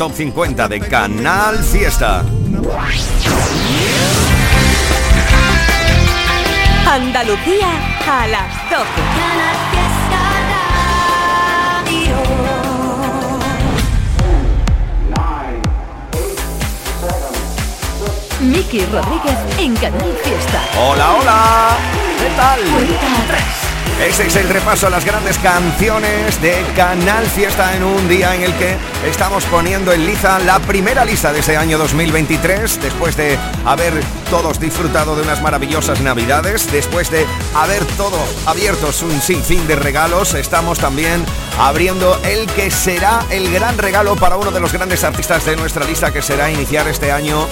Top 50 de Canal Fiesta. Andalucía a las 12. Miki Rodríguez en Canal Fiesta. Hola, hola. ¿Qué tal? Este es el repaso a las grandes canciones de Canal Fiesta en un día en el que estamos poniendo en liza la primera lista de ese año 2023, después de haber todos disfrutado de unas maravillosas navidades, después de haber todos abiertos un sinfín de regalos, estamos también abriendo el que será el gran regalo para uno de los grandes artistas de nuestra lista, que será iniciar este año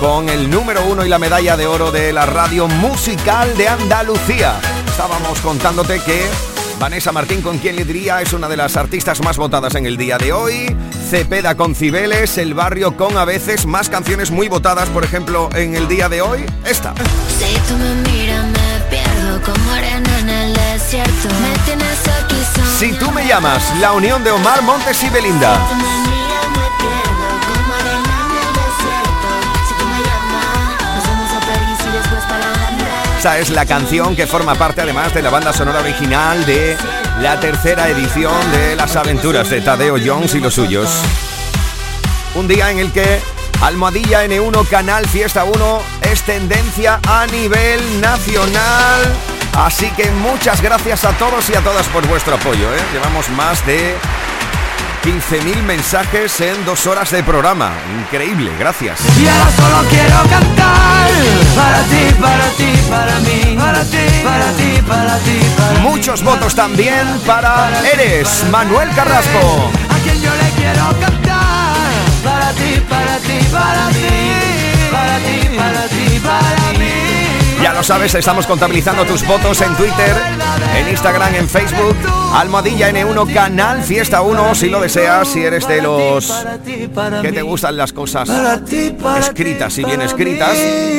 con el número uno y la medalla de oro de la radio musical de Andalucía. Estábamos contándote que Vanessa Martín, con quien le diría, es una de las artistas más votadas en el día de hoy. Cepeda con Cibeles, El Barrio con a veces más canciones muy votadas, por ejemplo, en el día de hoy. Esta. Si tú me miras, me pierdo como arena en el desierto. Me tienes aquí sola. Si tú me llamas, la unión de Omar Montes y Belinda. Esta es la canción que forma parte además de la banda sonora original de la tercera edición de las aventuras de Tadeo Jones y los suyos. Un día en el que Almohadilla N1 Canal Fiesta 1 es tendencia a nivel nacional. Así que muchas gracias a todos y a todas por vuestro apoyo. ¿eh? Llevamos más de 15.000 mensajes en dos horas de programa. Increíble, gracias. Y ahora solo quiero cantar para ti, para ti, para mí, para ti, para ti, para ti, para mí. Muchos votos también para Eres Manuel Carrasco. A quien yo le quiero cantar para ti, para ti, para ti, para ti, para ti, para mí. Ya lo sabes, estamos contabilizando tus votos en Twitter, en Instagram, en Facebook, Almohadilla N1 Canal Fiesta 1, si lo deseas, si eres de los que te gustan las cosas escritas y bien escritas,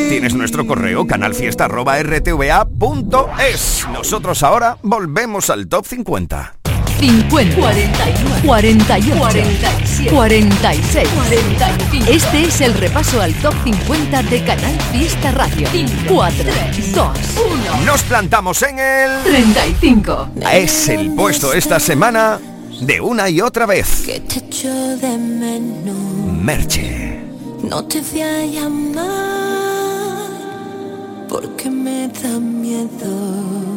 tienes nuestro correo canalfiesta.rtva.es. Nosotros ahora volvemos al top 50. 50, 41, 48, 47, 46, 45. Este es el repaso al top 50 de Canal Fiesta Radio. 4, 2, 1, Nos plantamos en el... 35. Es el puesto esta semana de una y otra vez. Que te echo de menos. Merche. No te voy a llamar porque me da miedo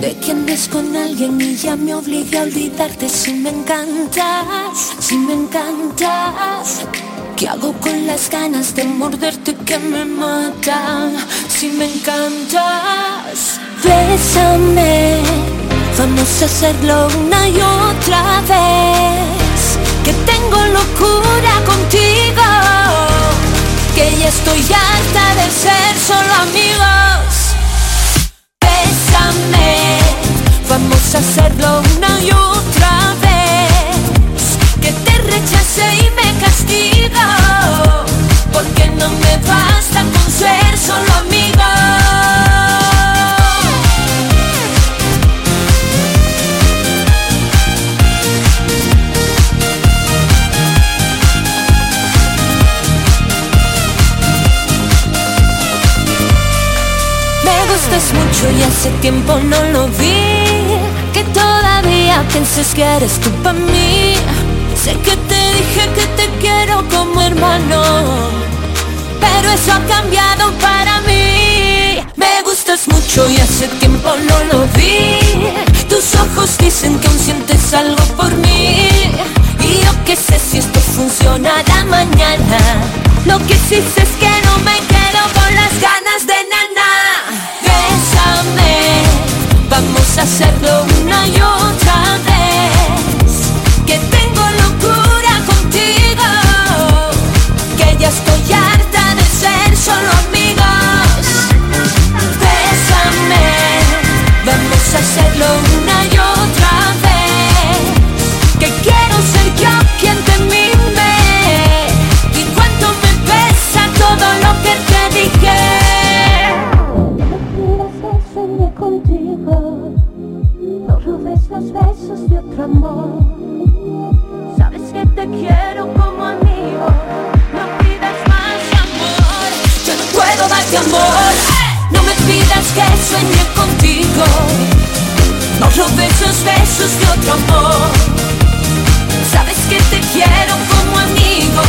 de que andes con alguien y ya me obligue a olvidarte si me encantas, si me encantas. ¿Qué hago con las ganas de morderte que me matan? Si me encantas, bésame. Vamos a hacerlo una y otra vez. Que tengo locura contigo. Que ya estoy harta de ser solo amigos. Vamos a hacerlo una y otra vez. Que te rechace y me castigo. Porque no me basta con ser solo amigos. Gustas mucho y hace tiempo no lo vi. Que todavía pienses que eres tú para mí. Sé que te dije que te quiero como hermano. Pero eso ha cambiado para mí. Me gustas mucho y hace tiempo no lo vi. Tus ojos dicen que aún sientes algo por mí. Y yo que sé si esto funcionará mañana. Lo que sí sé es que no me quedo con las ganas de nana. Vamos a hacerlo una y otra vez. Que tengo locura contigo, que ya estoy harta de ser solo amigos. Bésame, vamos a hacerlo una y otra vez. No me pidas que sueñe contigo. No robes esos besos de otro amor. Sabes que te quiero como amigo.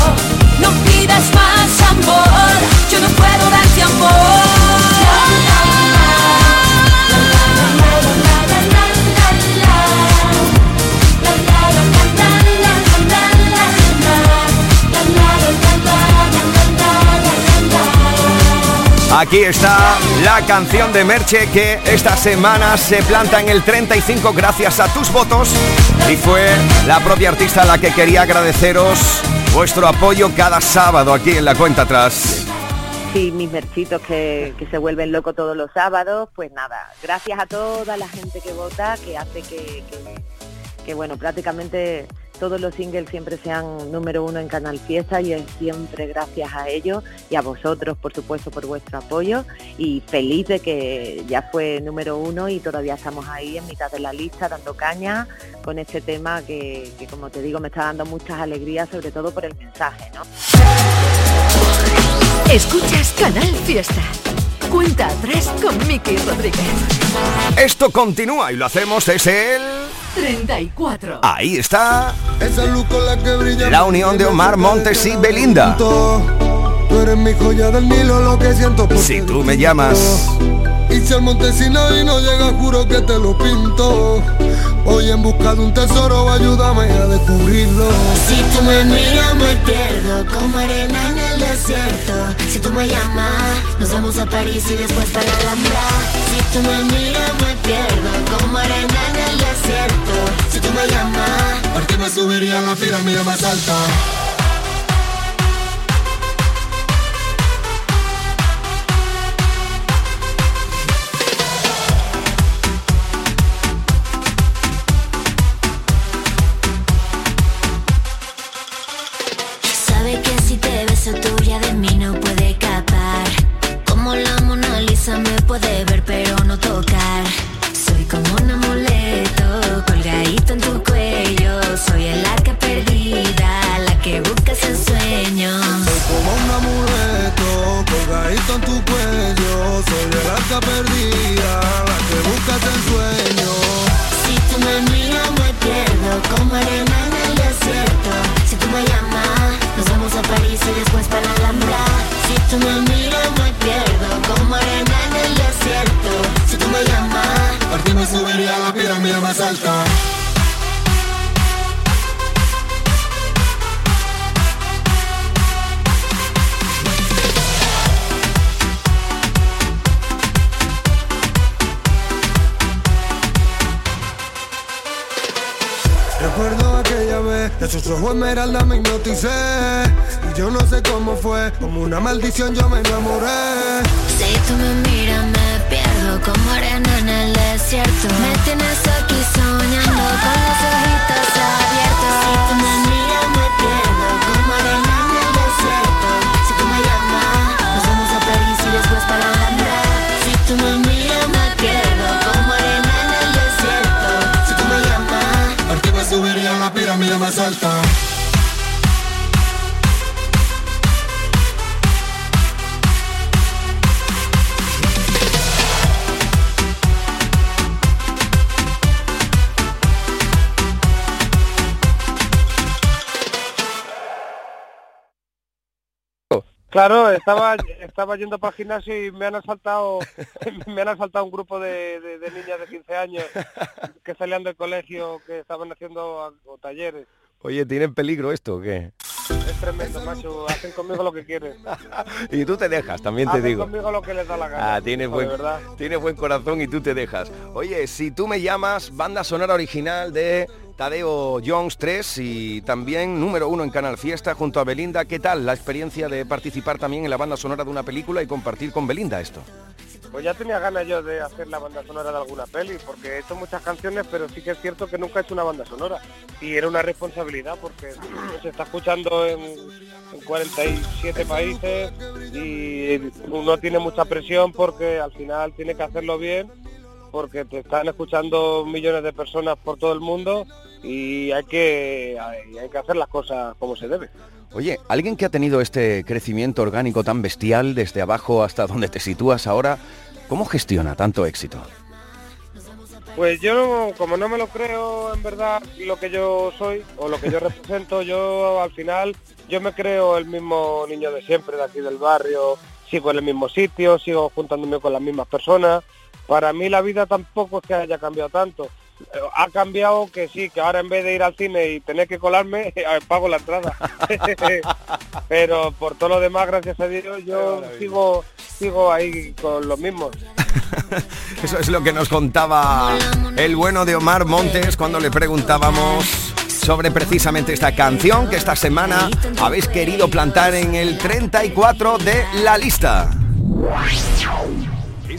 No pidas más amor. Yo no puedo darte amor. Aquí está la canción de Merche que esta semana se planta en el 35 gracias a tus votos y fue la propia artista la que quería agradeceros vuestro apoyo cada sábado aquí en la cuenta atrás. Sí, mis merchitos que, se vuelven locos todos los sábados, pues nada, gracias a toda la gente que vota, que hace que- que, bueno, prácticamente todos los singles siempre sean número uno en Canal Fiesta y es siempre gracias a ellos y a vosotros, por supuesto, por vuestro apoyo y feliz de que ya fue número uno y todavía estamos ahí en mitad de la lista dando caña con este tema que, como te digo, me está dando muchas alegrías, sobre todo por el mensaje, ¿no? Escuchas Canal Fiesta. Cuenta atrás con Miki Rodríguez. Esto continúa y lo hacemos desde el... 34. Ahí está Esa luz con la que brilla la unión de Omar Montes y Belinda. Tú eres mi joya del Nilo, lo que siento por Si tú me llamas. Y si el Montesino y no llega, juro que te lo pinto. Voy en busca de un tesoro, ayúdame a descubrirlo. Si tú me miras me pierdo como arena en el desierto Si tú me llamas nos vamos a París y después para la Alhambra Si tú me miras me pierdo como arena en el desierto Si tú me llamas Por ti me subiría a la pirámide más alta. Colgadito en tu cuello. Soy el arca perdida, la que buscas en sueño. Si tú me miras me pierdo como arena en el desierto Si tú me llamas nos vamos a París y después para la Alhambra Si tú me miras me pierdo como arena en el desierto Si tú me llamas Por ti me subiría a la pirámide más alta. Sus ojos esmeralda me hipnoticé. Y yo no sé cómo fue, como una maldición yo me enamoré. Si tú me miras me pierdo como arena en el desierto. Me tienes aquí soñando con los ojitos abiertos la más alta. Claro, estaba estaba yendo para el gimnasio y me han asaltado me han asaltado un grupo de, de- de niñas de 15 años que salían del colegio, que estaban haciendo o talleres. Oye, ¿tiene peligro esto o qué? Es tremendo, macho. Hacen conmigo lo que quieren. Y tú te dejas, también te Hacen digo. conmigo lo que les da la gana. Ah, tienes buen, tienes buen corazón y tú te dejas. Oye, si tú me llamas, banda sonora original de Tadeo Jones 3 y también número uno en Canal Fiesta junto a Belinda. ¿Qué tal la experiencia de participar también en la banda sonora de una película y compartir con Belinda esto? Pues ya tenía ganas yo de hacer la banda sonora de alguna peli, porque he hecho muchas canciones, pero sí que es cierto que nunca he hecho una banda sonora. Y era una responsabilidad porque se está escuchando en, en 47 países y uno tiene mucha presión porque al final tiene que hacerlo bien, porque te están escuchando millones de personas por todo el mundo y hay que, hay que hacer las cosas como se debe. Oye, alguien que ha tenido este crecimiento orgánico tan bestial desde abajo hasta donde te sitúas ahora, ¿cómo gestiona tanto éxito? Pues yo, como no me lo creo en verdad lo que yo soy o lo que yo represento, yo al final, yo me creo el mismo niño de siempre, de aquí del barrio, sigo en el mismo sitio, sigo juntándome con las mismas personas. Para mí la vida tampoco es que haya cambiado tanto. Ha cambiado que sí, que ahora en vez de ir al cine y tener que colarme, pago la entrada. Pero por todo lo demás, gracias a Dios, yo sigo, sigo ahí con los mismos. Eso es lo que nos contaba el bueno de Omar Montes cuando le preguntábamos sobre precisamente esta canción que esta semana habéis querido plantar en el 34 de la lista.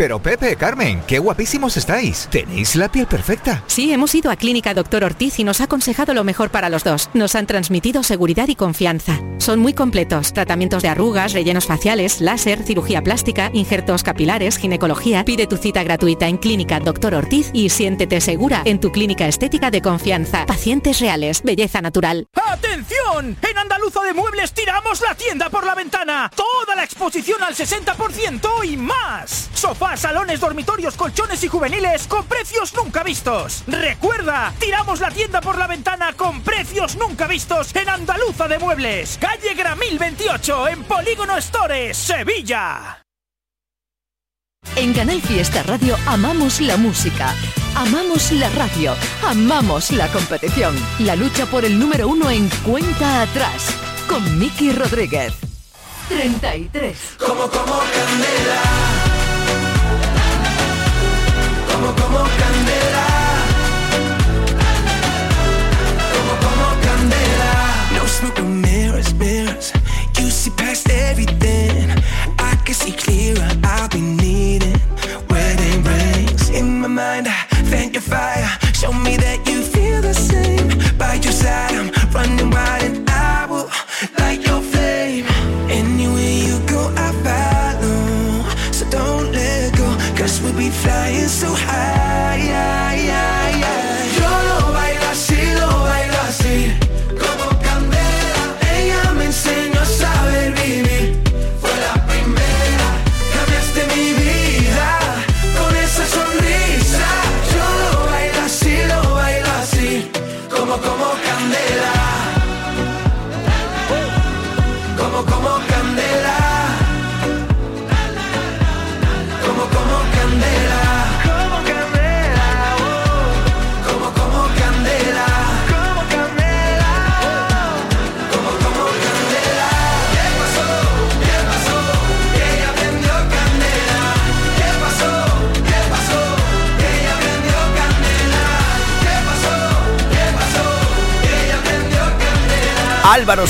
Pero Pepe, Carmen, qué guapísimos estáis. Tenéis la piel perfecta. Sí, hemos ido a Clínica Doctor Ortiz y nos ha aconsejado lo mejor para los dos. Nos han transmitido seguridad y confianza. Son muy completos. Tratamientos de arrugas, rellenos faciales, láser, cirugía plástica, injertos capilares, ginecología. Pide tu cita gratuita en Clínica Doctor Ortiz y siéntete segura en tu clínica estética de confianza. Pacientes reales, belleza natural. ¡Atención! En Andaluza de Muebles tiramos la tienda por la ventana. Toda la exposición al 60% y más. Sofá salones, dormitorios, colchones y juveniles con precios nunca vistos. Recuerda, tiramos la tienda por la ventana con precios nunca vistos en Andaluza de Muebles, calle Gramil 28, en Polígono Stores, Sevilla. En Canal Fiesta Radio amamos la música, amamos la radio, amamos la competición. La lucha por el número uno en cuenta atrás con Miki Rodríguez. 33. Como, como candela como como candela. Como como candela. No smoke no mirrors mirrors. You see past everything. I can see clearer I'll be needing wedding rings. In my mind I thank your fire. Show me that you feel the same. By your side I'm running wild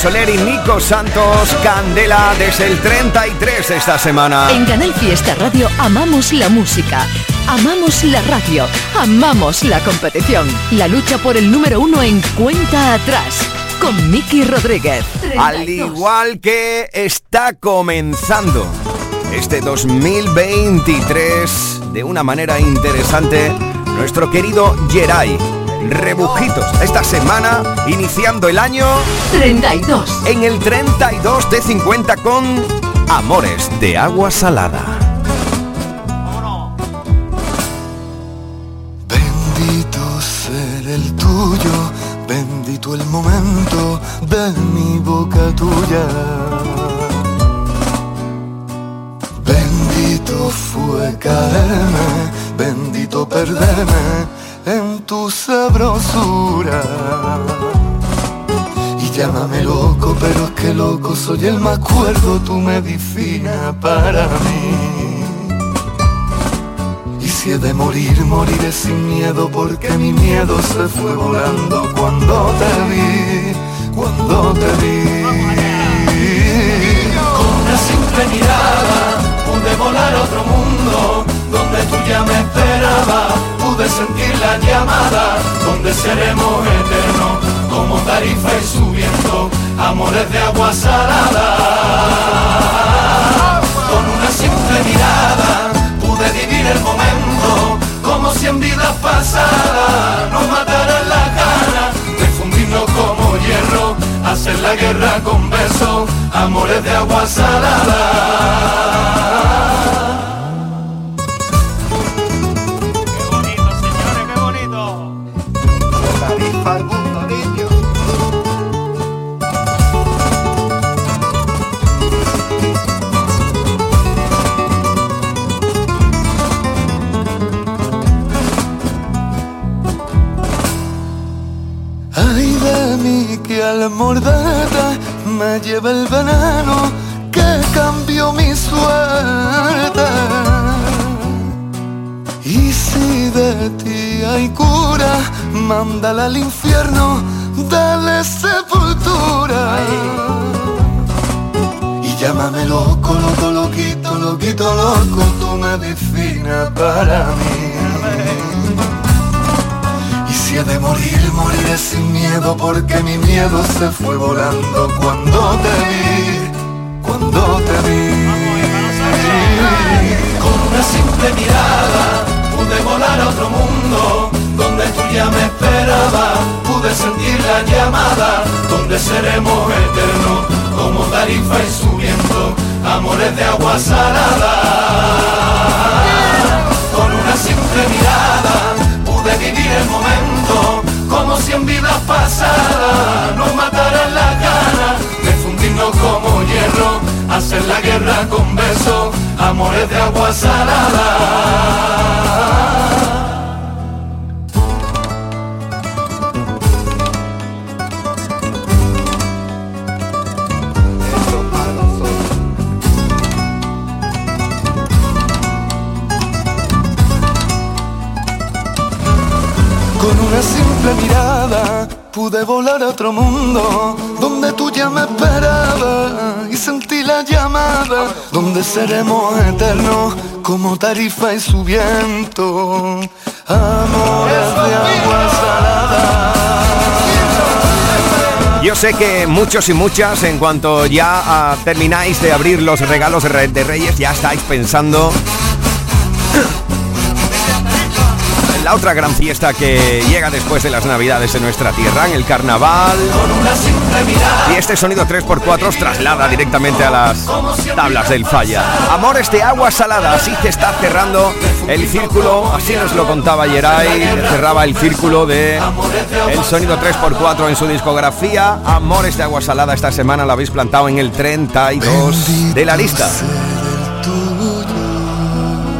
Soler y Nico Santos, Candela desde el 33 esta semana. En Canal Fiesta Radio amamos la música, amamos la radio, amamos la competición. La lucha por el número uno en cuenta atrás con Miki Rodríguez. Al igual que está comenzando este 2023 de una manera interesante nuestro querido Geray. Rebujitos esta semana iniciando el año 32. en el 32 de 50 con Amores de agua salada. Bendito ser el tuyo, bendito el momento de mi boca tuya. Bendito fue caerme, bendito perderme en tu sabrosura. Y llámame loco, pero es que loco soy el más cuerdo, tu medicina para mí. Y si he de morir, moriré sin miedo, porque mi miedo se fue volando cuando te vi, cuando te vi. pasará. seremos eternos como tarifa y su viento. Amores de agua salada. Yo sé que muchos y muchas, en cuanto ya ah, termináis de abrir los regalos de Reyes, ya estáis pensando la otra gran fiesta que llega después de las Navidades en nuestra tierra, en el Carnaval. Y este sonido 3x4 os traslada directamente a las tablas del falla. Amores de agua salada, así se está cerrando el círculo, así nos lo contaba Yeray, cerraba el círculo de el sonido 3x4 en su discografía. Amores de agua salada esta semana lo habéis plantado en el 32 de la lista.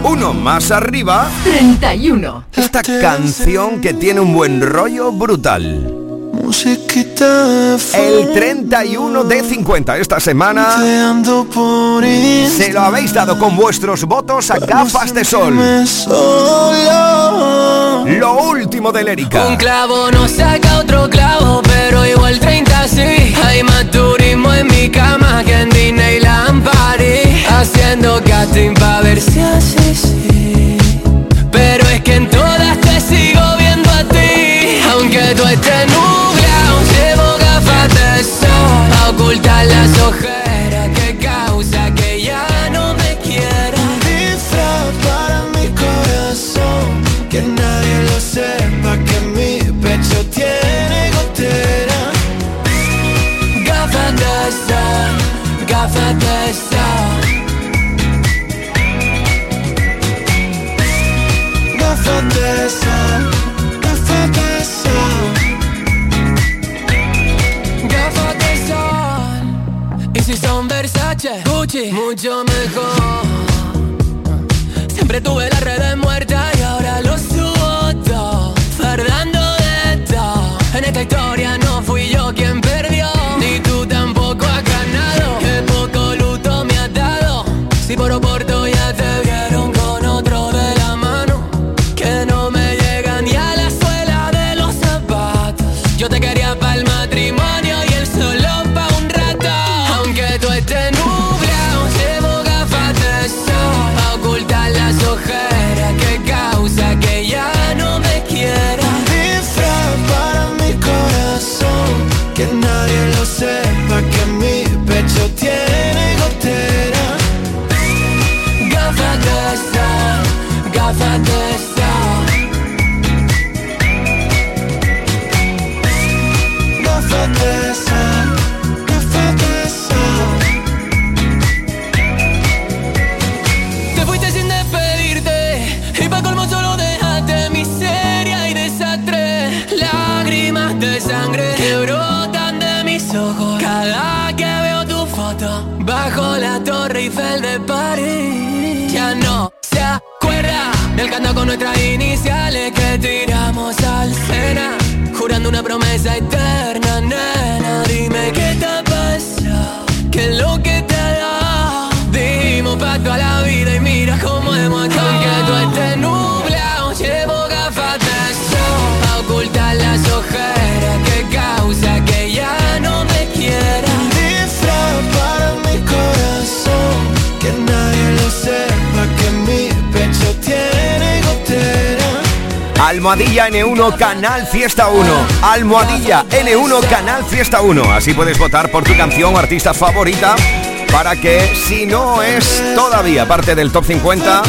Uno más arriba. 31. Esta canción que tiene un buen rollo brutal. El 31 de 50 esta semana se lo habéis dado con vuestros votos a gafas de sol. Lo último de Erika. Un clavo no saca otro clavo, pero igual 30 sí. Hay más turismo en Ya no se acuerda Del canto con nuestras iniciales Que tiramos al cena Jurando una promesa eterna, Almohadilla N1 Canal Fiesta 1. Almohadilla N1 Canal Fiesta 1. Así puedes votar por tu canción o artista favorita para que si no es todavía parte del top 50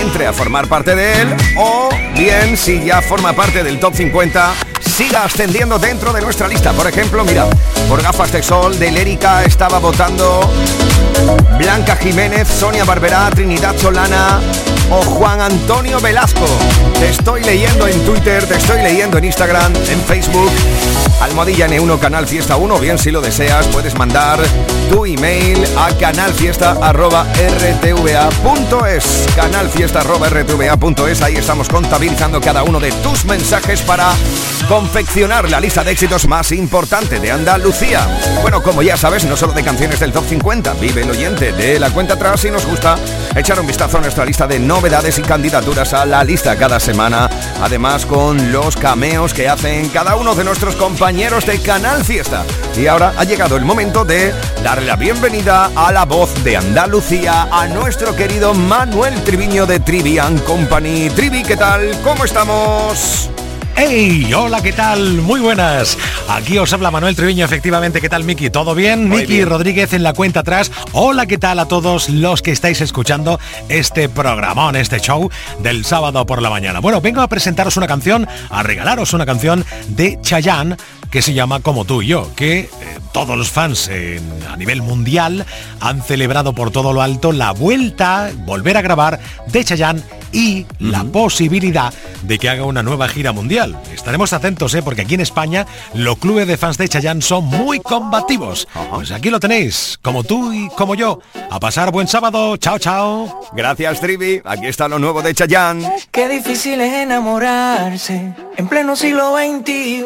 entre a formar parte de él o bien si ya forma parte del top 50 siga ascendiendo dentro de nuestra lista. Por ejemplo, mira, por gafas de sol de Lérica estaba votando Blanca Jiménez, Sonia Barberá, Trinidad Solana o Juan Antonio Velasco. Te estoy leyendo en Twitter, te estoy leyendo en Instagram, en Facebook. Almohadilla N1 Canal Fiesta 1, bien si lo deseas, puedes mandar tu email a canalfiesta.rtva.es canalfiesta.rtva.es Ahí estamos contabilizando cada uno de tus mensajes para confeccionar la lista de éxitos más importante de Andalucía. Bueno, como ya sabes, no solo de canciones del top 50, vive oyente de la cuenta atrás y nos gusta echar un vistazo a nuestra lista de novedades y candidaturas a la lista cada semana, además con los cameos que hacen cada uno de nuestros compañeros de Canal Fiesta. Y ahora ha llegado el momento de darle la bienvenida a la voz de Andalucía, a nuestro querido Manuel Triviño de Trivian Company. Trivi, ¿qué tal? ¿Cómo estamos? ¡Hey! Hola, ¿qué tal? Muy buenas. Aquí os habla Manuel Treviño, efectivamente. ¿Qué tal, Miki? ¿Todo bien? Muy Miki bien. Rodríguez en la cuenta atrás. Hola, ¿qué tal a todos los que estáis escuchando este programón, este show del sábado por la mañana? Bueno, vengo a presentaros una canción, a regalaros una canción de Chayanne que se llama Como tú y yo, que eh, todos los fans a nivel mundial han celebrado por todo lo alto la vuelta, volver a grabar de Chayanne y la posibilidad de que haga una nueva gira mundial. Estaremos atentos, ¿eh? porque aquí en España los clubes de fans de Chayanne son muy combativos. Pues aquí lo tenéis, como tú y como yo. A pasar buen sábado. Chao, chao. Gracias, Trivi. Aquí está lo nuevo de Chayanne. Qué difícil es enamorarse en pleno siglo XXI,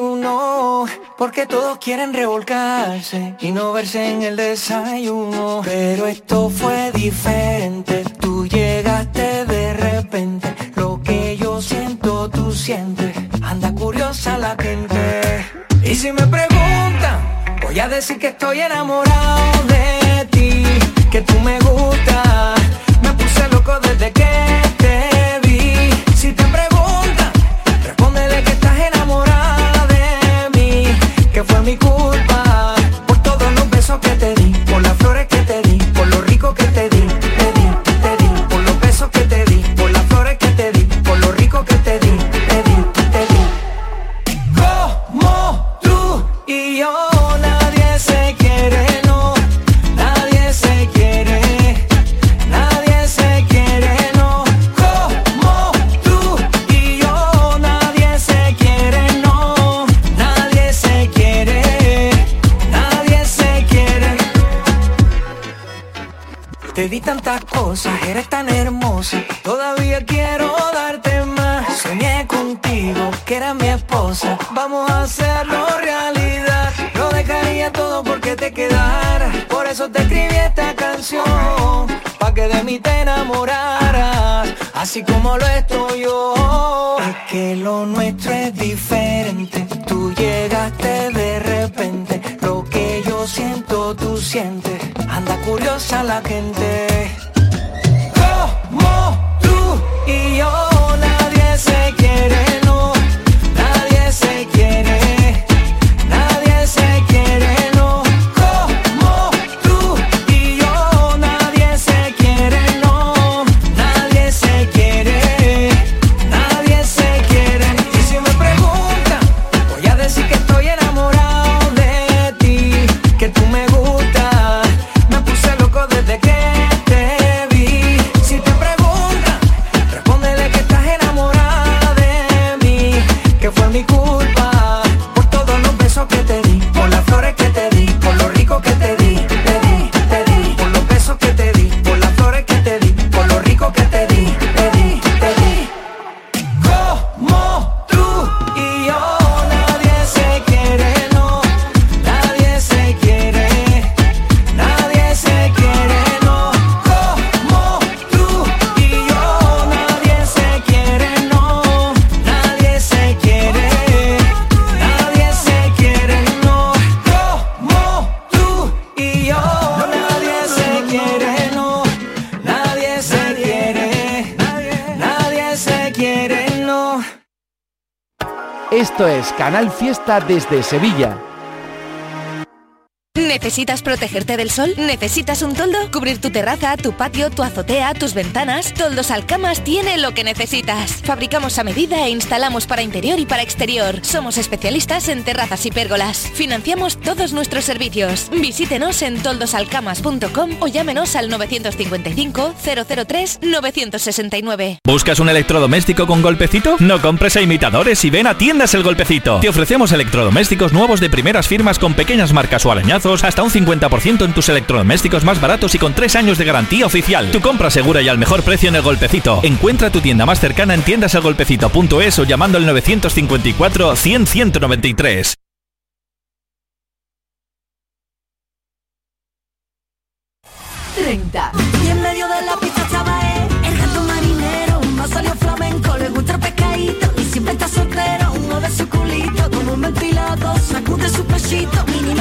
porque todos quieren revolcarse y no verse en el desayuno. Pero esto fue diferente, tú llegaste de repente, lo que yo siento tú sientes, anda curiosa la gente. Y si me preguntan, voy a decir que estoy enamorado de ti, que tú me gustas, me puse loco desde que te vi. Si te preguntan, respóndele que estás enamorada de mí, que fue mi culpa Di tantas cosas, eres tan hermosa, todavía quiero darte más. Soñé contigo, que eras mi esposa, vamos a hacerlo realidad. Lo dejaría todo porque te quedara, por eso te escribí esta canción, pa' que de mí te enamoraras, así como lo estoy yo. Es que lo nuestro es diferente, tú llegaste de repente, siento tú sientes, anda curiosa la gente. Como tú y yo, nadie se quiere, Esto es Canal Fiesta desde Sevilla. ¿Necesitas protegerte del sol? ¿Necesitas un toldo? ¿Cubrir tu terraza, tu patio, tu azotea, tus ventanas? Toldos Alcamas tiene lo que necesitas. Fabricamos a medida e instalamos para interior y para exterior. Somos especialistas en terrazas y pérgolas. Financiamos todos nuestros servicios. Visítenos en toldosalcamas.com o llámenos al 955 003 969. ¿Buscas un electrodoméstico con golpecito? No compres a imitadores y ven a Tiendas El Golpecito. Te ofrecemos electrodomésticos nuevos de primeras firmas con pequeñas marcas o arañazos, hasta un 50% en tus electrodomésticos más baratos y con 3 años de garantía oficial. Tu compra segura y al mejor precio en El Golpecito. Encuentra tu tienda más cercana en tiendaselgolpecito.es o llamando al 954 100 193. Treinta. Y en medio de la pista estaba el gato marinero, salió flamenco, le gusta el pescadito y siempre está culito, con un ventilado, sacude su pechito, mini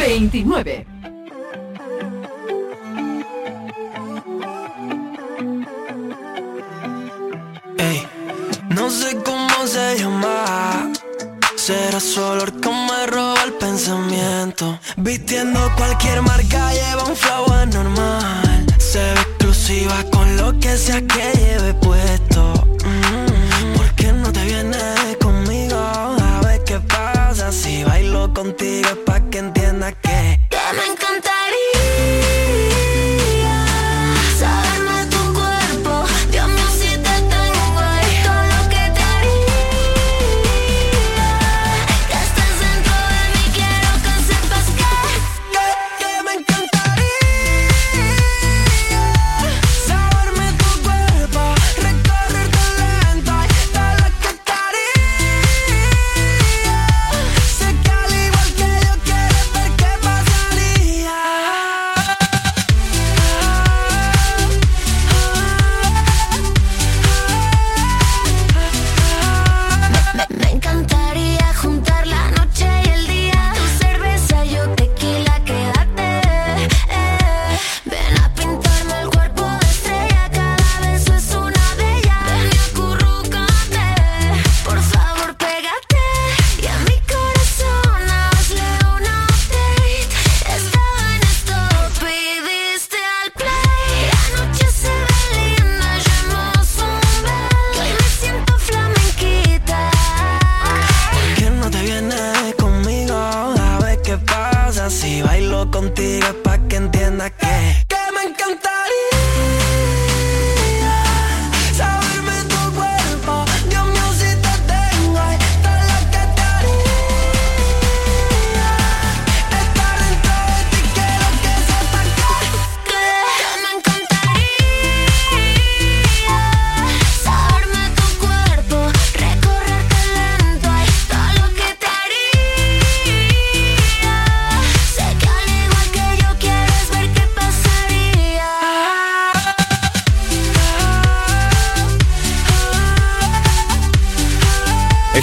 29. Ey, no sé cómo se llama. Será su olor que me el pensamiento. Vistiendo cualquier marca,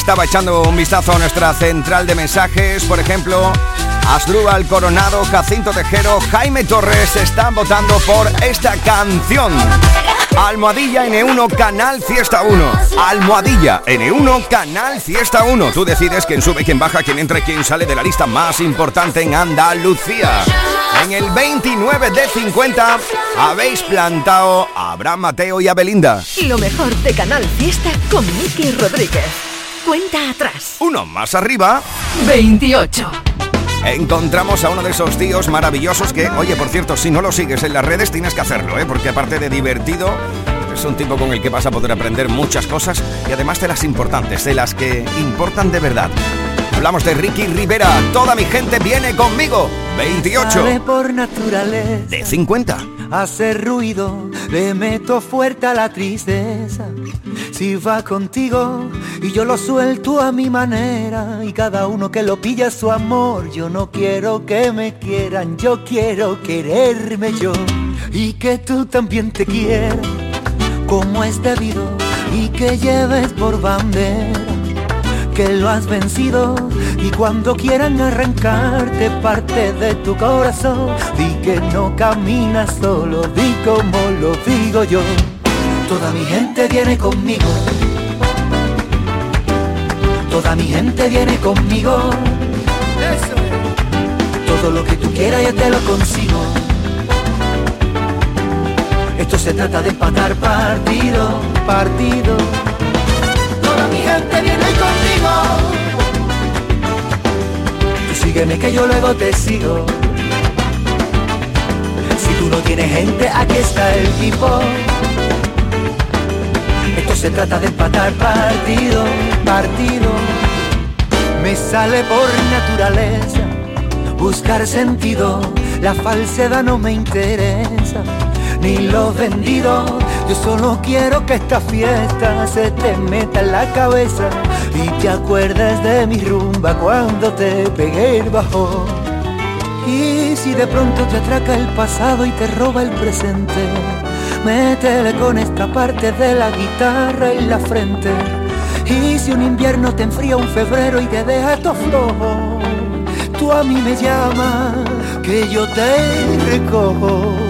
Estaba echando un vistazo a nuestra central de mensajes, por ejemplo, Asdrúbal Coronado, Jacinto Tejero, Jaime Torres están votando por esta canción. Almohadilla N1 Canal Fiesta 1. Almohadilla N1 Canal Fiesta 1. Tú decides quién sube, quién baja, quién entra quién sale de la lista más importante en Andalucía. En el 29 de 50 habéis plantado a Abraham Mateo y a Belinda. Lo mejor de Canal Fiesta con Miki Rodríguez. Cuenta atrás. Uno más arriba. 28. Encontramos a uno de esos tíos maravillosos que, oye, por cierto, si no lo sigues en las redes tienes que hacerlo, ¿eh? porque aparte de divertido, es un tipo con el que vas a poder aprender muchas cosas y además de las importantes, de las que importan de verdad. Hablamos de Ricky Rivera, toda mi gente viene conmigo. 28. Sale por naturaleza. De 50. Hace ruido, le meto fuerte a la tristeza. Si va contigo y yo lo suelto a mi manera y cada uno que lo pilla su amor. Yo no quiero que me quieran, yo quiero quererme yo y que tú también te quieras como es debido y que lleves por bandera que lo has vencido y cuando quieran arrancarte parte de tu corazón, di que no caminas solo, di como lo digo yo. Toda mi gente viene conmigo. Toda mi gente viene conmigo. Todo lo que tú quieras yo te lo consigo. Esto se trata de empatar partido, partido. Sígueme que yo luego te sigo. Si tú no tienes gente, aquí está el tipo. Esto se trata de empatar partido, partido. Me sale por naturaleza buscar sentido. La falsedad no me interesa, ni lo vendido. Yo solo quiero que esta fiesta se te meta en la cabeza y te acuerdes de mi rumba cuando te pegué el bajón. Y si de pronto te atraca el pasado y te roba el presente, métele con esta parte de la guitarra en la frente. Y si un invierno te enfría un febrero y te deja esto flojo, tú a mí me llamas, que yo te recojo.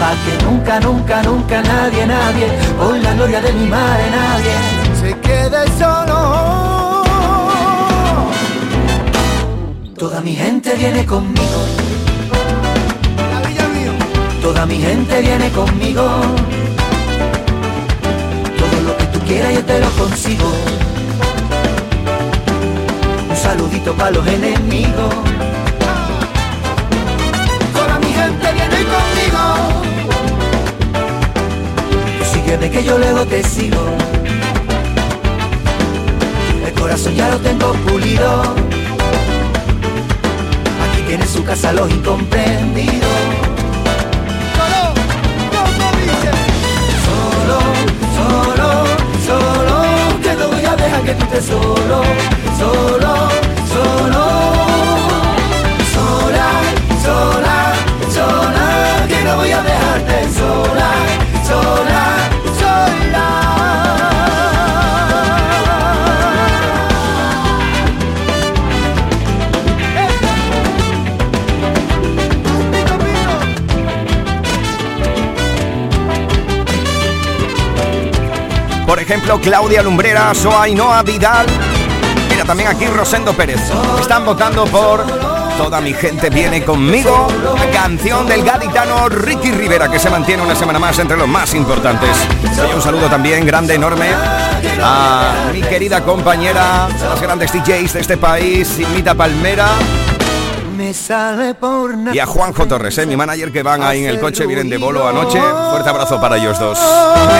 Pa' que nunca, nunca, nunca nadie, nadie, por la gloria de mi madre, nadie, se quede solo. Toda mi gente viene conmigo. Toda mi gente viene conmigo. Todo lo que tú quieras yo te lo consigo. Un saludito para los enemigos. Sígueme que yo luego te sigo. El corazón ya lo tengo pulido. Aquí tiene su casa los incomprendidos. Solo, solo, solo, que no voy a dejar que tú solo, Claudia Lumbreras o Ainhoa Vidal. Mira, también aquí Rosendo Pérez. Están votando por Toda mi gente viene conmigo. Canción del gaditano Ricky Rivera, que se mantiene una semana más entre los más importantes. Y un saludo también grande, enorme a mi querida compañera, de los grandes DJs de este país, Imita Palmera. Me sale por Y a Juanjo Torres, ¿eh? mi manager que van ahí en el coche, vienen de bolo anoche. Fuerte abrazo para ellos dos.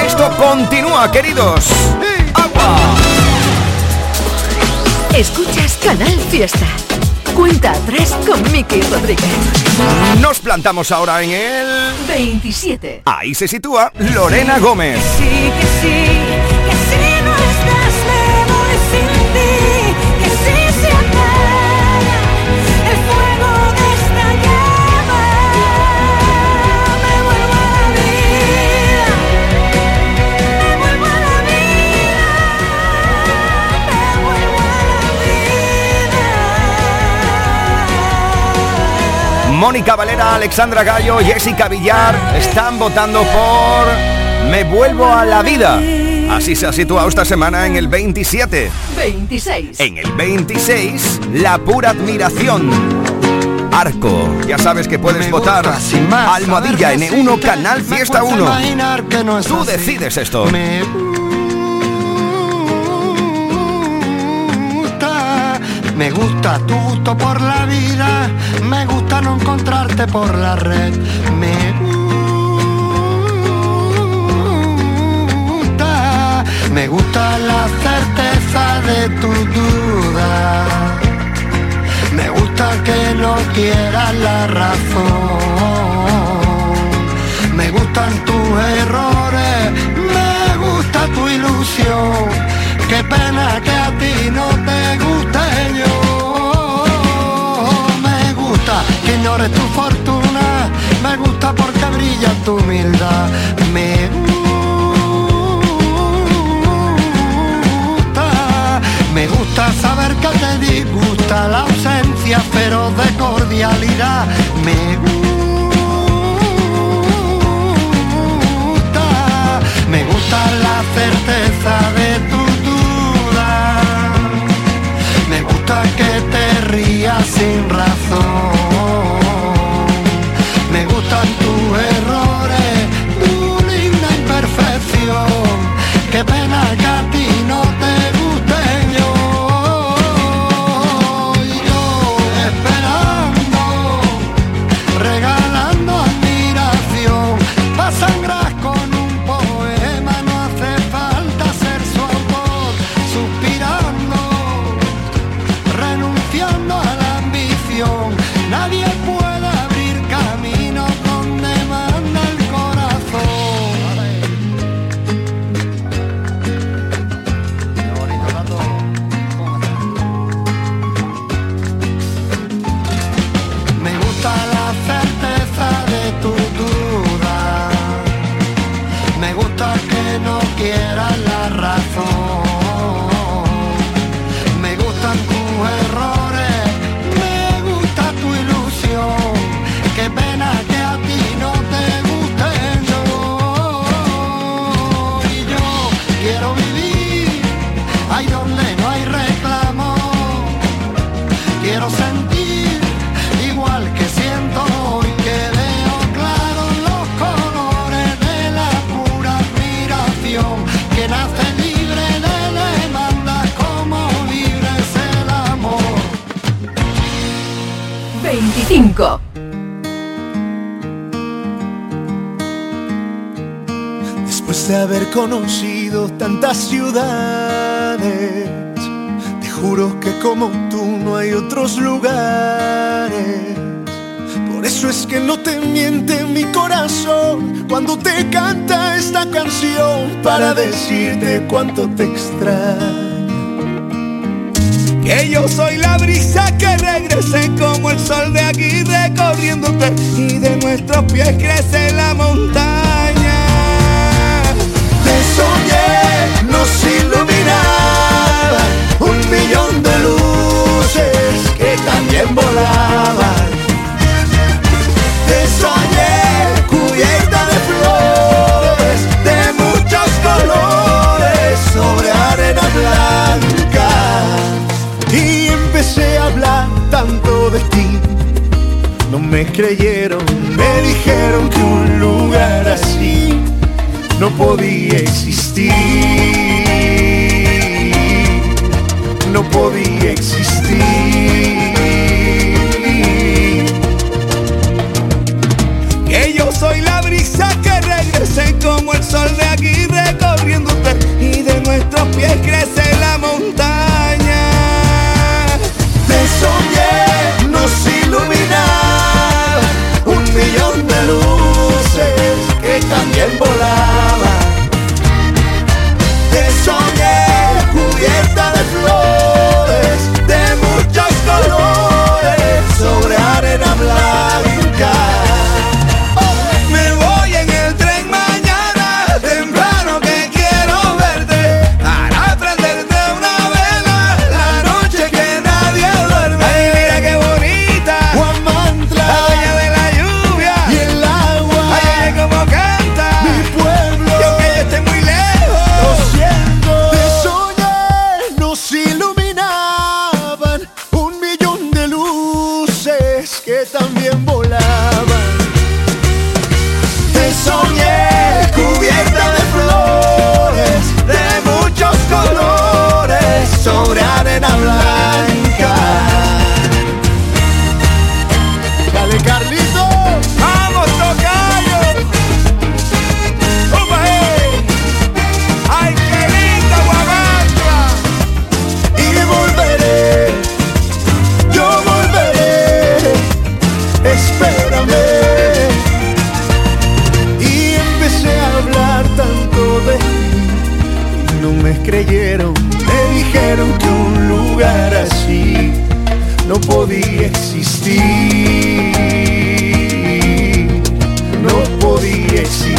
Esto continúa, queridos. Escuchas Canal Fiesta. Cuenta atrás con Miki Rodríguez. Nos plantamos ahora en el 27. Ahí se sitúa Lorena Gómez. Sí, que sí, Mónica Valera, Alexandra Gallo, Jessica Villar están votando por Me vuelvo a la vida. Así se ha situado esta semana en el 27. 26. En el 26, La pura admiración. Arco, ya sabes que puedes votar Almohadilla N1 Canal Fiesta 1. Tú decides esto. Me gusta tu gusto por la vida, me gusta no encontrarte por la red. Me gusta, me gusta la certeza de tu duda. Me gusta que no quieras la razón. Me gustan tus errores, me gusta tu ilusión. Qué pena que a ti no te guste yo. Me gusta que ignores tu fortuna, me gusta porque brilla tu humildad. Me gusta, me gusta saber que te disgusta la ausencia feroz de cordialidad. Me gusta, me gusta la certeza de tu sin razón. Me gustan tus errores, decirte cuánto te extraño. Que yo soy la brisa que regrese como el sol de aquí recorriéndote y de nuestros pies crece la montaña. Te soñé, nos iluminaba un millón de luces que también volaban. No me creyeron, me dijeron que un lugar así no podía existir. No podía existir. Que yo soy la brisa que regrese como el sol de aquí recorriéndote y de nuestros pies crece dijeron que un lugar así no podía existir. No podía existir.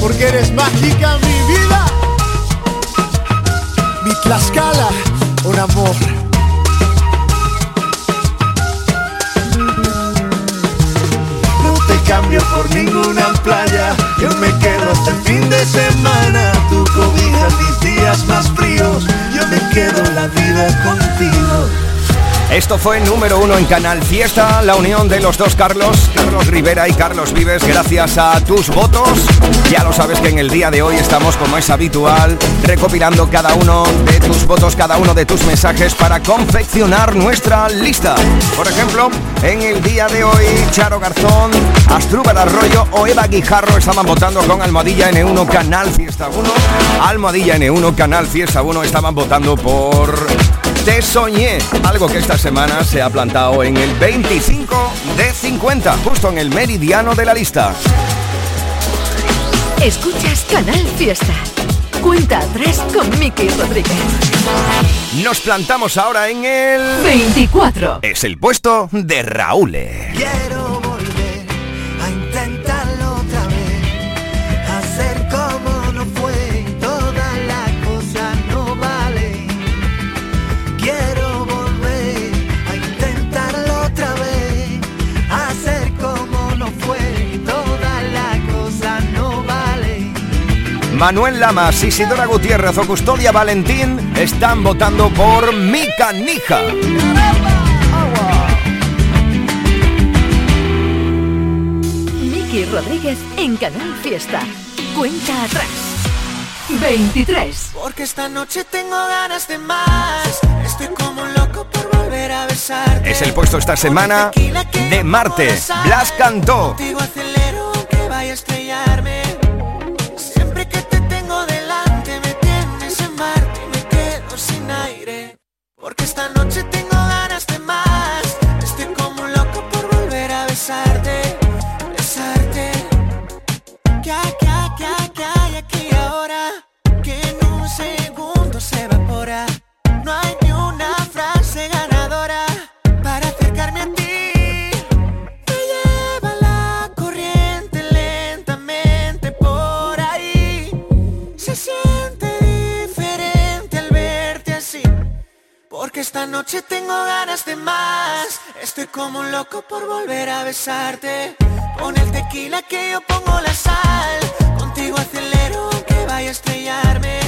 Porque eres mágica, mi vida. Mi Tlaxcala, un amor. No te cambio por ninguna playa. Yo me quedo hasta el fin de semana. Tu cobija mis días más fríos. Yo me quedo la vida contigo. Esto fue número uno en Canal Fiesta, la unión de los dos Carlos, Carlos Rivera y Carlos Vives, gracias a tus votos. Ya lo sabes que en el día de hoy estamos, como es habitual, recopilando cada uno de tus votos, cada uno de tus mensajes para confeccionar nuestra lista. Por ejemplo, en el día de hoy, Charo Garzón, Astrúbal Arroyo o Eva Guijarro estaban votando con Almohadilla N1 Canal Fiesta 1. Almohadilla N1 Canal Fiesta 1 estaban votando por te soñé, algo que esta semana se ha plantado en el 25 de 50, justo en el meridiano de la lista. Escuchas Canal Fiesta. Cuenta atrás con Miki Rodríguez. Nos plantamos ahora en el 24. Es el puesto de Raúl. Manuel Lamas, Isidora Gutiérrez o Custodia Valentín están votando por Mi Canija. Miki Rodríguez en Canal Fiesta. Cuenta atrás. 23. Porque esta noche tengo ganas de más, estoy como un loco por volver a besarte. Es el puesto esta semana de Marte. Blas cantó. Contigo acelero aunque vaya a estrellarme. Porque esta noche esta noche tengo ganas de más. Estoy como un loco por volver a besarte. Pon el tequila que yo pongo la sal. Contigo acelero aunque vaya a estrellarme.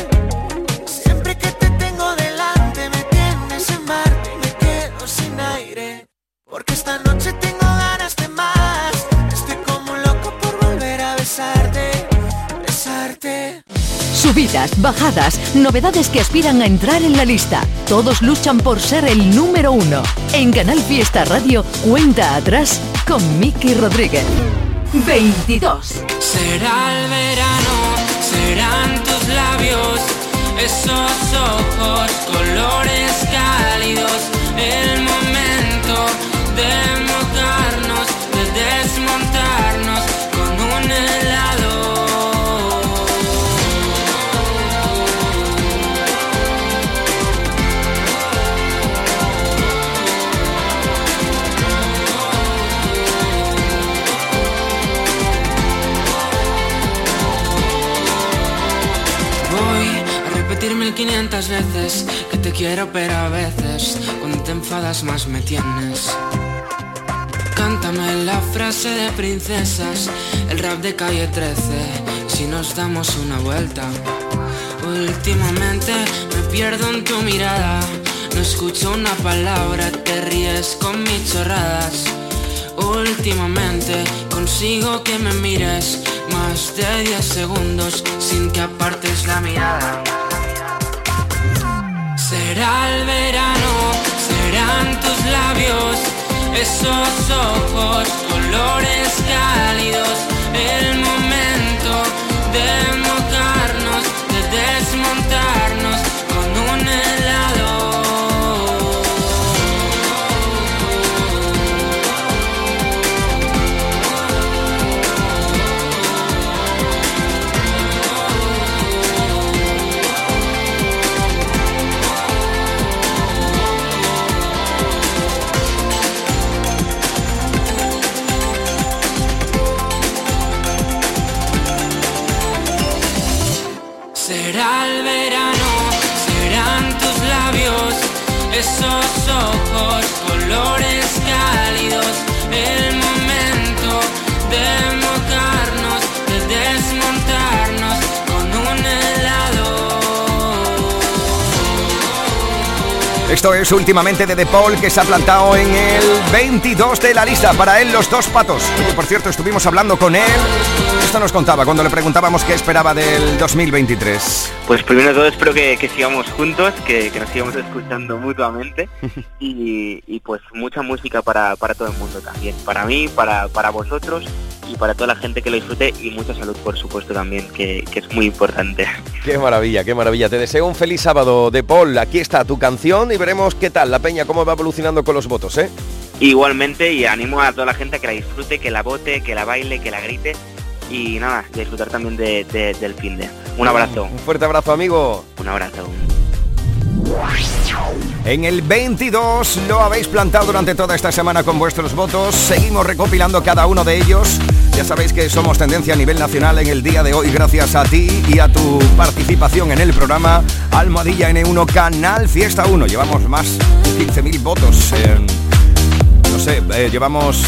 Siempre que te tengo delante me tienes en Marte y me quedo sin aire. Porque esta noche tengo ganas de más. Estoy como un loco por volver a besarte, besarte. Subidas, bajadas, novedades que aspiran a entrar en la lista. Todos luchan por ser el número uno. En Canal Fiesta Radio, cuenta atrás con Miki Rodríguez. 22. Será el verano, serán tus labios, esos ojos, colores cálidos, 1500 veces que te quiero, pero a veces cuando te enfadas más me tienes. Cántame la frase de princesas, el rap de calle 13, si nos damos una vuelta. Últimamente me pierdo en tu mirada, no escucho una palabra, te ríes con mis chorradas. Últimamente consigo que me mires más de 10 segundos sin que apartes la mirada. Será el verano, serán tus labios, esos ojos, colores cálidos, el momento de mojarnos, esos ojos, colores cálidos, el momento de Esto es últimamente de De Paul que se ha plantado en el 22 de la lista. Para él los dos patos. Por cierto, estuvimos hablando con él. Esto nos contaba cuando le preguntábamos qué esperaba del 2023. Pues primero de todo espero que, que sigamos juntos, que, que nos sigamos escuchando mutuamente y, y pues mucha música para, para todo el mundo también, para mí, para, para vosotros y para toda la gente que lo disfrute y mucha salud por supuesto también, que, que es muy importante. Qué maravilla, qué maravilla. Te deseo un feliz sábado de Paul. Aquí está tu canción y veremos qué tal la peña, cómo va evolucionando con los votos, ¿eh? Igualmente y animo a toda la gente a que la disfrute, que la vote, que la baile, que la grite y nada, disfrutar también de, de- del fin de. Un abrazo. Un fuerte abrazo, amigo. Un abrazo. En el 22 lo habéis plantado durante toda esta semana con vuestros votos. Seguimos recopilando cada uno de ellos. Ya sabéis que somos tendencia a nivel nacional en el día de hoy gracias a ti y a tu participación en el programa Almohadilla N1 Canal Fiesta 1. Llevamos más de 15.000 votos. no sé, eh, llevamos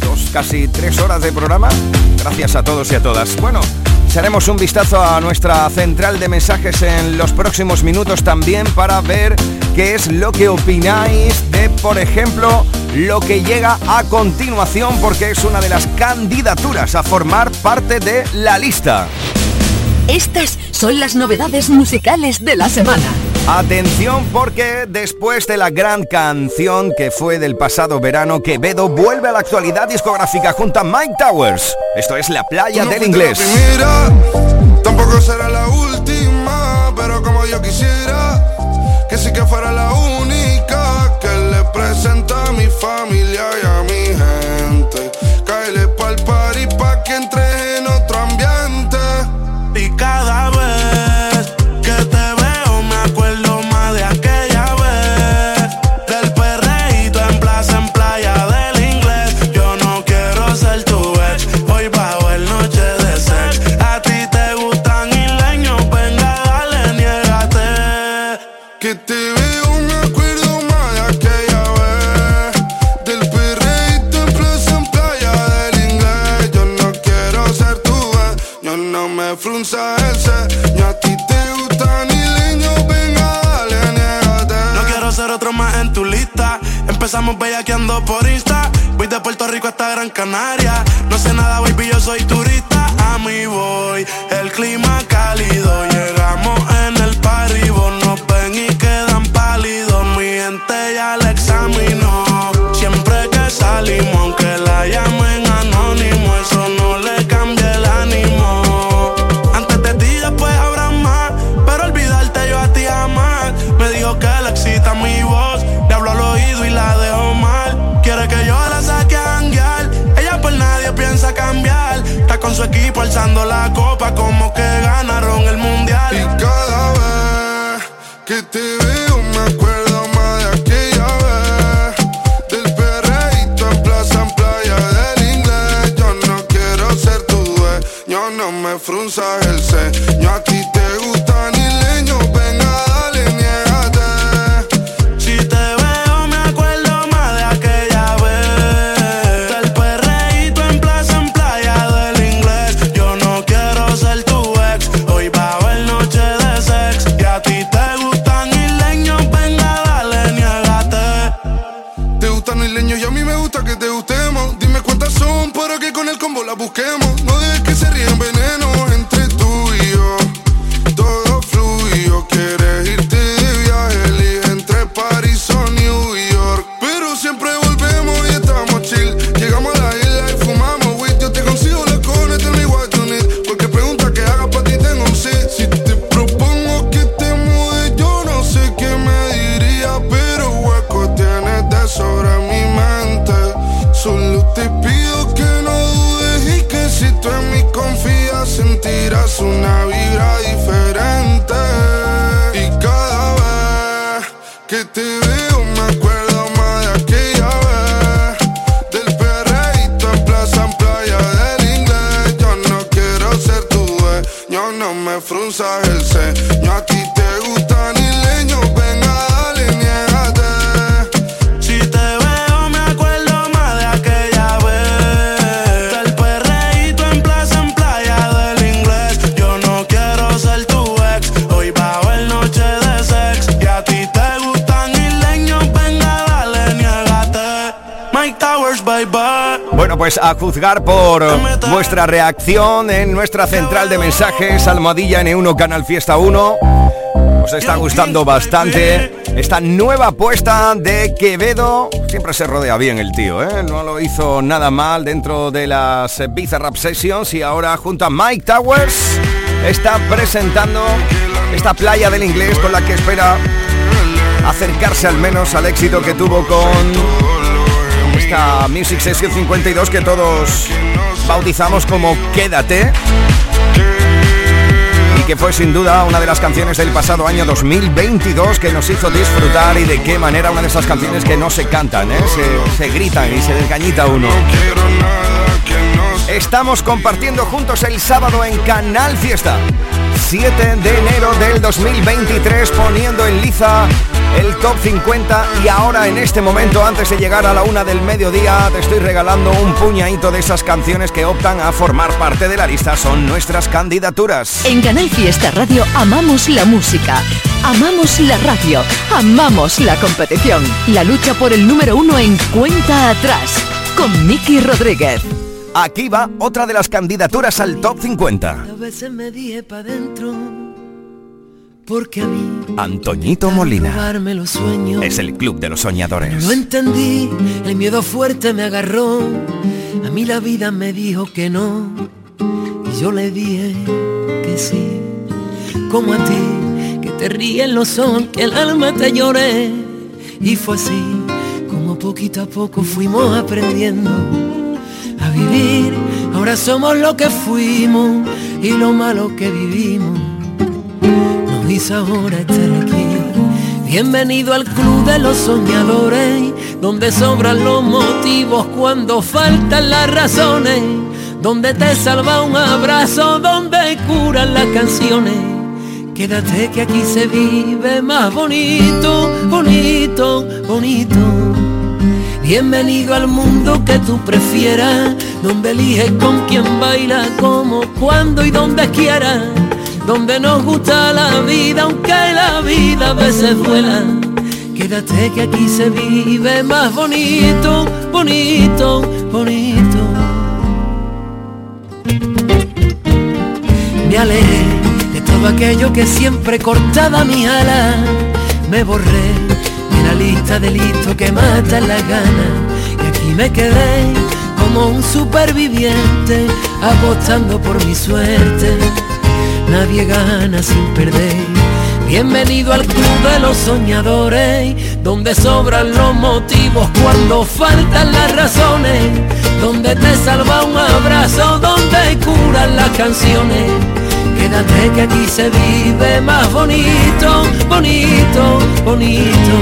dos, casi tres horas de programa. Gracias a todos y a todas. Bueno, echaremos un vistazo a nuestra central de mensajes en los próximos minutos también para ver qué es lo que opináis de, por ejemplo, lo que llega a continuación porque es una de las candidaturas a formar parte de la lista. Estas son las novedades musicales de la semana. Atención porque después de la gran canción que fue del pasado verano, Quevedo vuelve a la actualidad discográfica junto a Mike Towers. Esto es La Playa No del Inglés. la primera, tampoco será la última, pero como yo quisiera, que sí que fuera la única que le presenta a mi familia y a mi gente. Cáele pa'l party pa' que entre en otro ambiente. Y cada vez Por Insta. Voy de Puerto Rico hasta Gran Canaria. No sé nada, baby, yo soy turista. A mí voy, el clima cálido. gustan los leños y a mí me gusta que te gustemos. Dime cuántas son para que con el combo las busquemos. No dejes que se ríen veneno entre tú y yo. Todo pues a juzgar por vuestra reacción en nuestra central de mensajes, Almohadilla N1 Canal Fiesta 1. Os está gustando bastante esta nueva apuesta de Quevedo. Siempre se rodea bien el tío, ¿eh? No lo hizo nada mal dentro de las Bizarrap Sessions y ahora junto a Mike Towers está presentando esta playa del inglés con la que espera acercarse al menos al éxito que tuvo con esta Music Session 52 que todos bautizamos como Quédate y que fue sin duda una de las canciones del pasado año 2022 que nos hizo disfrutar y de qué manera una de esas canciones que no se cantan, ¿eh? se, gritan y se desgañita uno. Estamos compartiendo juntos el sábado en Canal Fiesta. 7 de enero del 2023 poniendo en liza el top 50 y ahora en este momento antes de llegar a la una del mediodía te estoy regalando un puñadito de esas canciones que optan a formar parte de la lista son nuestras candidaturas. En Canal Fiesta Radio amamos la música, amamos la radio, amamos la competición, la lucha por el número uno en cuenta atrás con Miki Rodríguez. Aquí va otra de las candidaturas al top 50. Porque a mí Antoñito Molina es el club de los soñadores. No entendí, el miedo fuerte me agarró. A mí la vida me dijo que no. Y yo le dije que sí. Como a ti, que te ríen los ojos, que el alma te lloré. Y fue así, como poquito a poco fuimos aprendiendo a vivir. Ahora somos lo que fuimos y lo malo que vivimos. Nos hizo ahora estar aquí. Bienvenido al club de los soñadores, donde sobran los motivos cuando faltan las razones, donde te salva un abrazo, donde curan las canciones. Quédate que aquí se vive más bonito, bonito, bonito. Bienvenido al mundo que tú prefieras, donde eliges con quién baila, como, cuando y donde quieras, donde nos gusta la vida, aunque la vida a veces duela. Quédate que aquí se vive más bonito, bonito, bonito. Me alejé de todo aquello que siempre cortaba mi ala, me borré la lista de listos que matan la gana y aquí me quedé como un superviviente apostando por mi suerte. Nadie gana sin perder. Bienvenido al club de los soñadores, donde sobran los motivos cuando faltan las razones, donde te salva un abrazo, donde curan las canciones. Quédate que aquí se vive más bonito, bonito, bonito.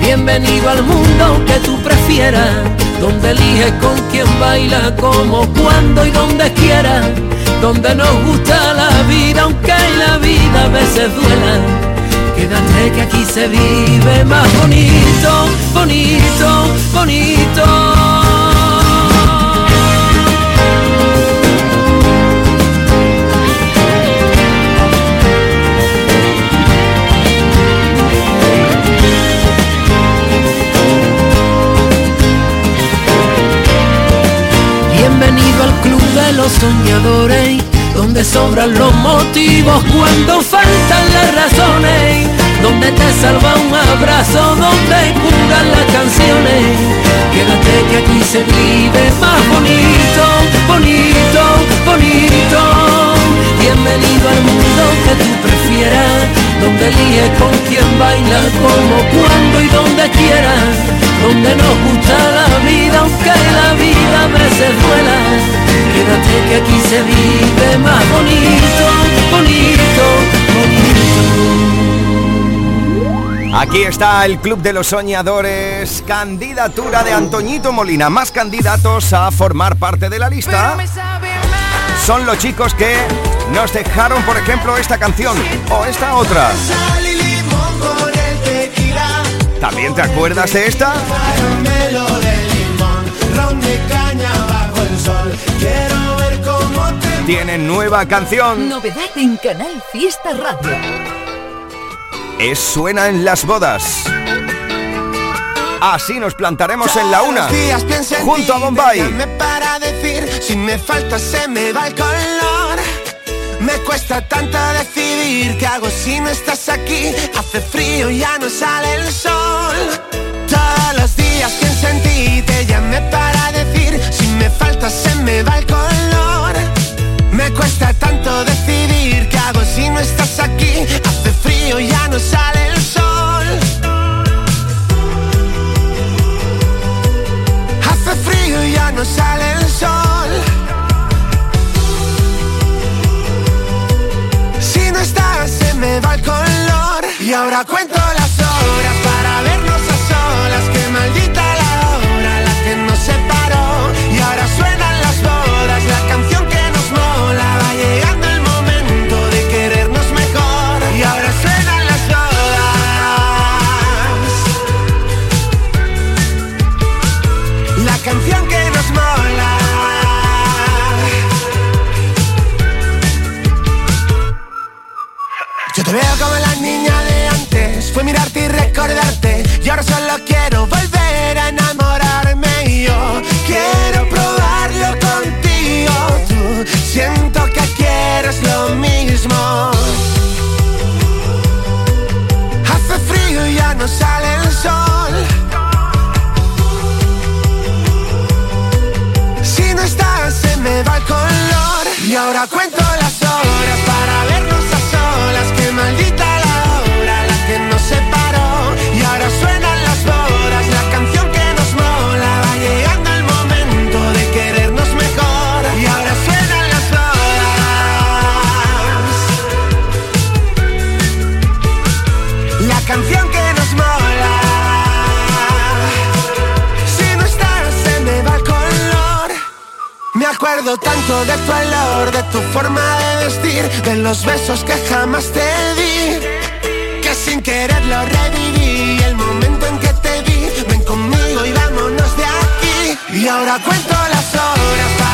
Bienvenido al mundo que tú prefieras, donde eliges con quién baila, como, cuando y donde quieras, donde nos gusta la vida, aunque la vida a veces duela. Quédate que aquí se vive más bonito, bonito, bonito. Bienvenido al club de los soñadores, donde sobran los motivos cuando faltan las razones, donde te salva un abrazo, donde curan las canciones. Quédate que aquí se vive más bonito, bonito, bonito. Bienvenido al mundo que tú prefieras, donde elige con quién baila, como, cuando y donde quieras donde nos gusta la vida, aunque la vida a veces duela. Quédate que aquí se vive más bonito, bonito, bonito. Aquí está el Club de los Soñadores, candidatura de Antoñito Molina. Más candidatos a formar parte de la lista. son los chicos que nos dejaron, por ejemplo, esta canción o esta otra. ¿También te acuerdas de esta? Tienen nueva canción. Novedad en Canal Fiesta Radio. Es Suena en las bodas. Así nos plantaremos en la una. Junto a Bombay. para decir, si me falta se me va el color. Me cuesta tanto decidir qué hago si no estás aquí. Hace frío ya no sale el sol. Todos los días pienso en ti, te llamé para decir, si me falta se me va el color. Me cuesta tanto decidir qué hago si no estás aquí. Hace frío y ya no sale el sol. Hace frío y ya no sale el sol. No estás se me va el color. Y ahora cuento Fue mirarte y recordarte. Y ahora solo de tu olor, de tu forma de vestir, de los besos que jamás te di, que sin querer lo reviví. El momento en que te vi, ven conmigo y vámonos de aquí. Y ahora cuento las horas